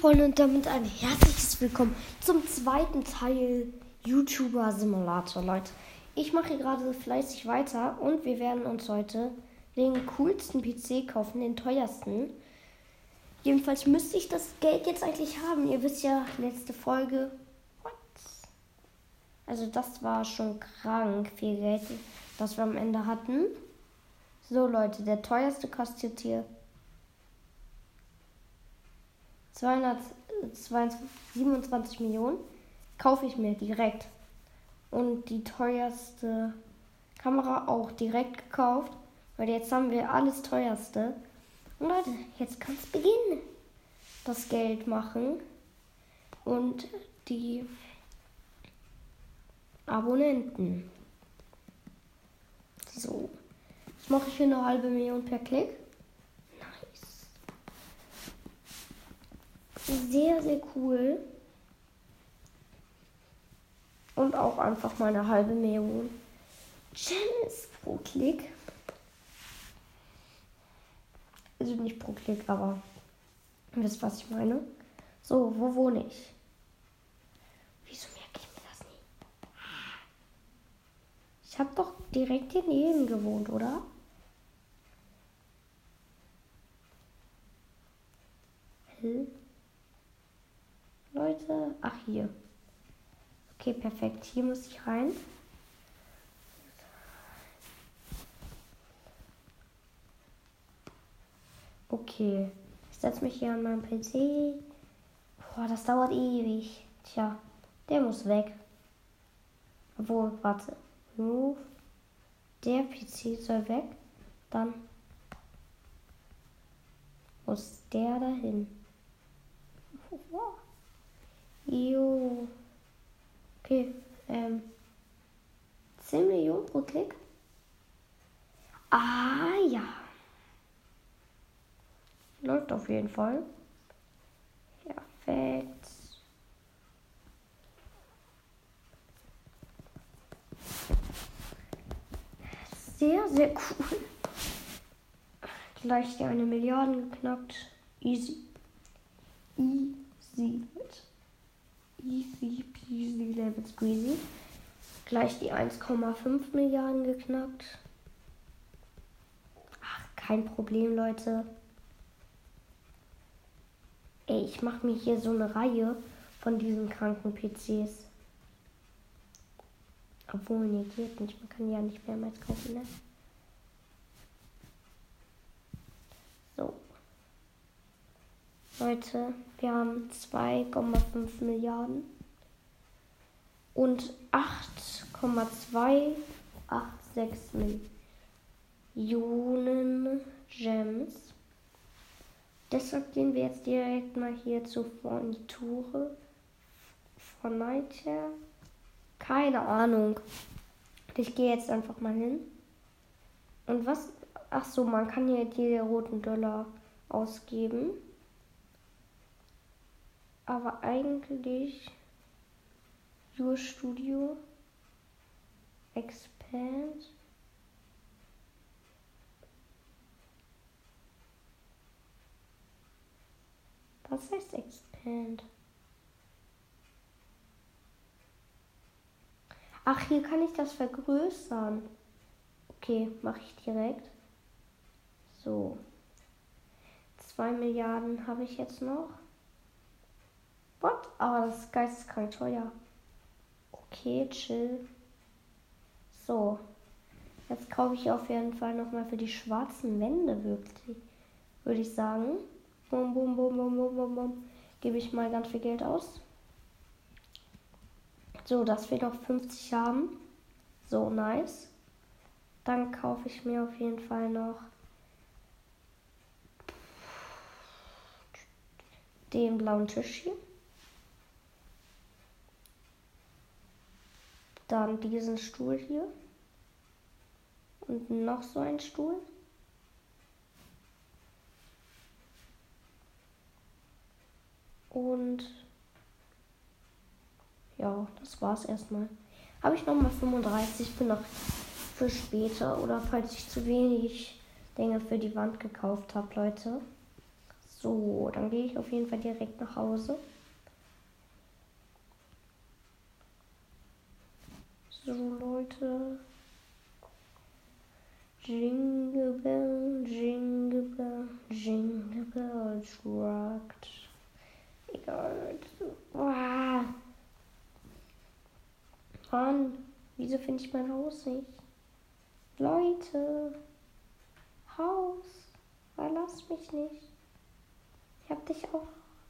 Freunde und damit ein herzliches Willkommen zum zweiten Teil YouTuber Simulator, Leute. Ich mache hier gerade fleißig weiter und wir werden uns heute den coolsten PC kaufen, den teuersten. Jedenfalls müsste ich das Geld jetzt eigentlich haben. Ihr wisst ja, letzte Folge. What? Also das war schon krank viel Geld, das wir am Ende hatten. So Leute, der teuerste kostet hier 227 Millionen. Kaufe ich mir direkt. Und die teuerste Kamera auch direkt gekauft. Weil jetzt haben wir alles teuerste. Und Leute, jetzt kann es beginnen. Das Geld machen. Und die Abonnenten. So. Jetzt mache ich hier eine halbe Million per Klick. Sehr, sehr cool. Und auch einfach mal eine halbe Million Gems pro Klick. Also nicht pro Klick, aber ihr wisst, was ich meine. So, wo wohne ich? Wieso merke ich mir das nie? Ich habe doch direkt hier neben gewohnt, oder? Hm? Leute. Ach, hier. Okay, perfekt. Hier muss ich rein. Okay. Ich setze mich hier an meinen PC. Boah, das dauert ewig. Tja, der muss weg. Obwohl, warte. Move. Der PC soll weg. Dann muss der dahin. Jo. Okay. Ähm. 10 Millionen pro Klick. Ah ja. Läuft auf jeden Fall. Perfekt. Sehr, sehr cool. Gleich die eine Milliarde geknackt. Easy. Easy. Easy peasy lemon squeezy. Gleich die 1,5 Milliarden geknackt. Ach, kein Problem, Leute. Ey, ich mache mir hier so eine Reihe von diesen kranken PCs. Obwohl, nee, geht nicht. Man kann ja nicht mehrmals kaufen, ne? Leute, wir haben 2,5 Milliarden und 8,286 Millionen Gems. Deshalb gehen wir jetzt direkt mal hier zu Forniture. Fornite. Keine Ahnung. Ich gehe jetzt einfach mal hin. Und was? Ach so, man kann hier die roten Dollar ausgeben aber eigentlich Your Studio Expand. Was heißt Expand? Ach, hier kann ich das vergrößern. Okay, mache ich direkt. So. 2 Milliarden habe ich jetzt noch. What? Aber das ist geisteskrank teuer. Okay, chill. So. Jetzt kaufe ich auf jeden Fall nochmal für die schwarzen Wände wirklich. Würde ich sagen. Bum, bum, bum, bum, bum, bum, bum. Gebe ich mal ganz viel Geld aus. So, dass wir noch 50 haben. So, nice. Dann kaufe ich mir auf jeden Fall noch den blauen Tisch hier. Dann diesen Stuhl hier. Und noch so ein Stuhl. Und ja, das war's erstmal. Habe ich nochmal 35, ich bin noch für später oder falls ich zu wenig Dinge für die Wand gekauft habe, Leute. So, dann gehe ich auf jeden Fall direkt nach Hause. So, Leute. Jingle Bell, Jingle Bell, Jingle Bell Trucked. Egal. Mann, wieso finde ich mein Haus nicht? Leute, Haus, verlass mich nicht. Ich hab dich auch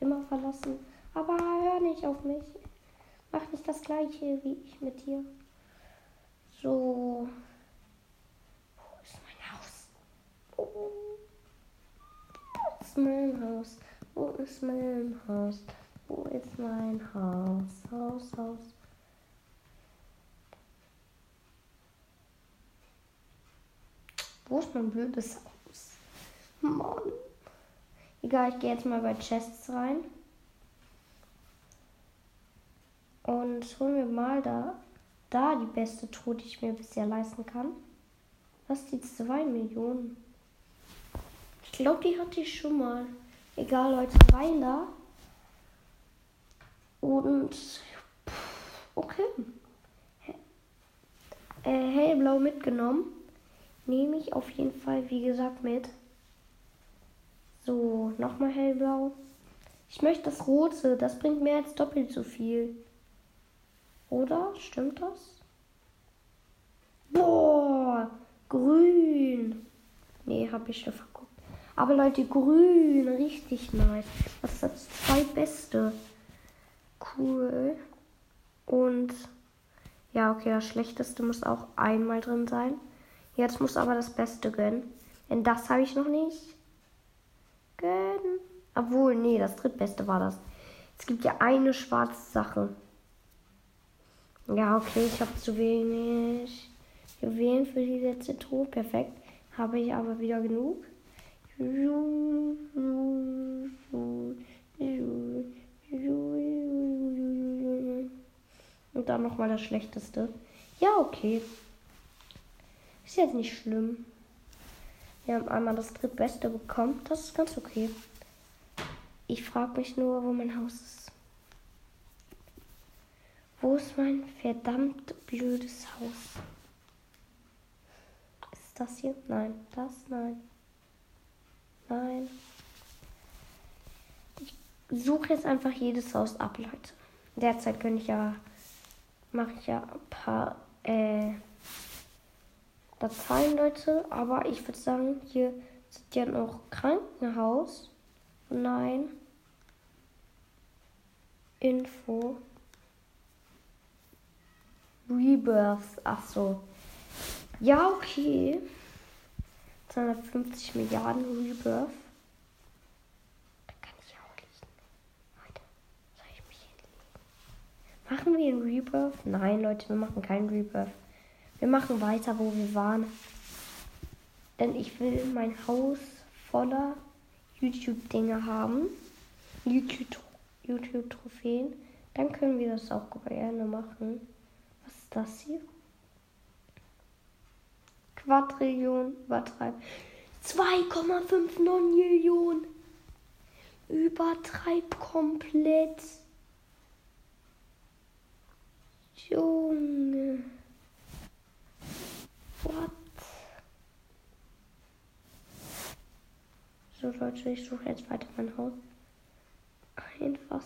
immer verlassen, aber hör nicht auf mich. Mach nicht das gleiche wie ich mit dir. So. Wo ist mein Haus? Wo ist mein Haus? Wo ist mein Haus? Wo ist mein Haus? Haus, Haus. Wo ist mein blödes Haus? Mann. Egal, ich gehe jetzt mal bei Chests rein. Und holen wir mal da, da die beste Truhe, die ich mir bisher leisten kann. Was die 2 Millionen? Ich glaube, die hatte ich schon mal. Egal, Leute, rein da. Und okay. Äh, hellblau mitgenommen. Nehme ich auf jeden Fall, wie gesagt, mit. So, nochmal hellblau. Ich möchte das rote, das bringt mehr als doppelt so viel. Oder? Stimmt das? Boah, grün. Nee, hab ich schon. Aber Leute, grün, richtig nice. Das ist das zwei beste. Cool. Und ja, okay, das schlechteste muss auch einmal drin sein. Jetzt muss aber das Beste gönnen. Denn das habe ich noch nicht. Gönnen. Obwohl, nee, das drittbeste war das. Es gibt ja eine schwarze Sache. Ja, okay, ich habe zu wenig Juwelen für die letzte Truhe. Perfekt. Habe ich aber wieder genug. Und dann nochmal das Schlechteste. Ja, okay. Ist jetzt nicht schlimm. Wir haben einmal das drittbeste bekommen. Das ist ganz okay. Ich frage mich nur, wo mein Haus ist. Wo ist mein verdammt blödes Haus? Ist das hier? Nein. Das? Nein. Nein. Ich suche jetzt einfach jedes Haus ab, Leute. Derzeit könnte ich ja, mache ich ja ein paar äh, Dateien, Leute. Aber ich würde sagen, hier sind ja noch Krankenhaus. Nein. Info. Rebirth. Ach so. Ja, okay. 250 Milliarden Rebirth. Da kann ich auch liegen. Leute, soll ich mich hinlegen? Machen wir ein Rebirth? Nein, Leute, wir machen keinen Rebirth. Wir machen weiter, wo wir waren. Denn ich will mein Haus voller YouTube-Dinge haben. YouTube-Trophäen. Dann können wir das auch gerne machen. Was ist das hier? Quadrillion übertreiben. 2,59 Millionen. Übertreib komplett. Junge. What? So Leute, ich suche jetzt weiter mein Haus. Einfach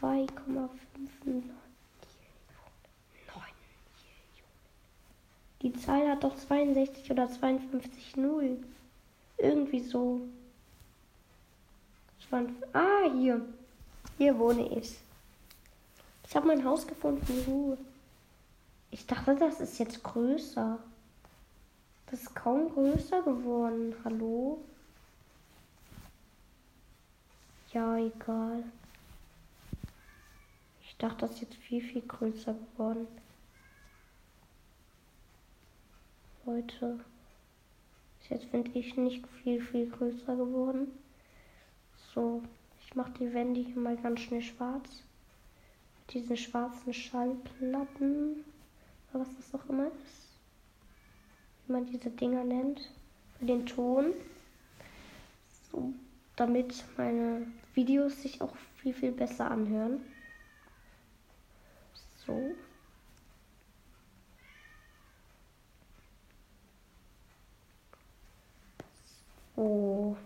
2,59 Die Zahl hat doch 62 oder 52 Null. Irgendwie so. Ah, hier. Hier wohne ich. Ich habe mein Haus gefunden. Ich dachte, das ist jetzt größer. Das ist kaum größer geworden. Hallo? Ja, egal. Ich dachte, das ist jetzt viel, viel größer geworden. Leute. Jetzt finde ich nicht viel, viel größer geworden. So, ich mache die Wände hier mal ganz schnell schwarz. Mit diesen schwarzen Schallplatten. Oder was das auch immer ist. Wie man diese Dinger nennt. Für den Ton. So, damit meine Videos sich auch viel, viel besser anhören. So. So.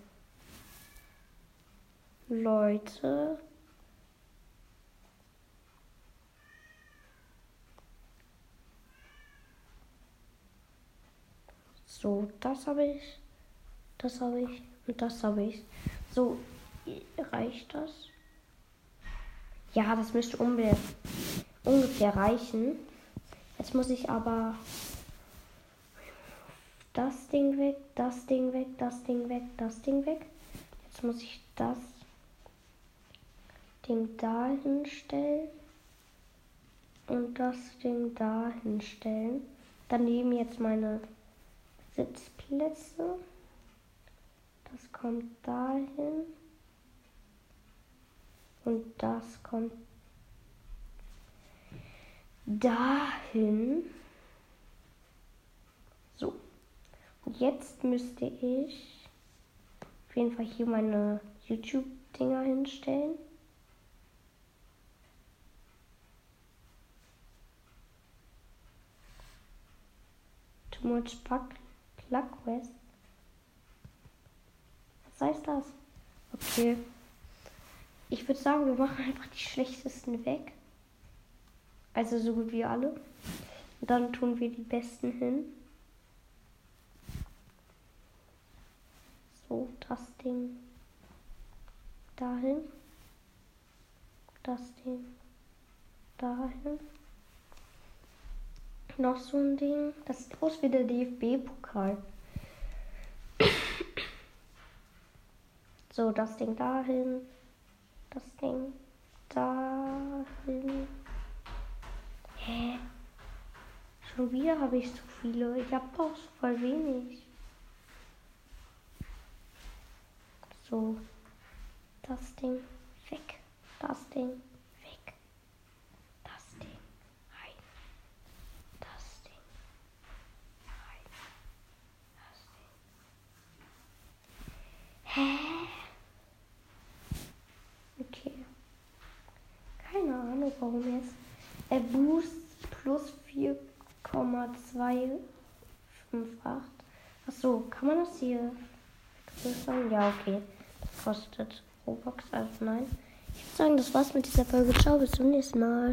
Leute. So, das habe ich. Das habe ich. Und das habe ich. So, reicht das? Ja, das müsste ungefähr reichen. Jetzt muss ich aber das Ding weg, das Ding weg, das Ding weg, das Ding weg. Jetzt muss ich das Ding da hinstellen und das Ding da hinstellen. Daneben jetzt meine Sitzplätze. Das kommt dahin. Und das kommt dahin. So. Jetzt müsste ich auf jeden Fall hier meine YouTube-Dinger hinstellen. Too much Plug Was heißt das? Okay. Ich würde sagen, wir machen einfach die schlechtesten weg. Also so gut wie alle. Und dann tun wir die besten hin. So, das Ding dahin. Das Ding dahin. Noch so ein Ding. Das sieht aus wie der DFB-Pokal. So, das Ding dahin das Ding dahin. Hä? Schon wieder habe ich zu viele. Ich habe doch so voll wenig. So. Das Ding weg. Das Ding weg. Das Ding rein. Das Ding rein. Das Ding. Hä? warum jetzt. Er Boost plus 4,258. Achso, kann man das hier vergrößern? Ja, okay. Das kostet Robux, also nein. Ich würde sagen, das war's mit dieser Folge. Ciao, bis zum nächsten Mal.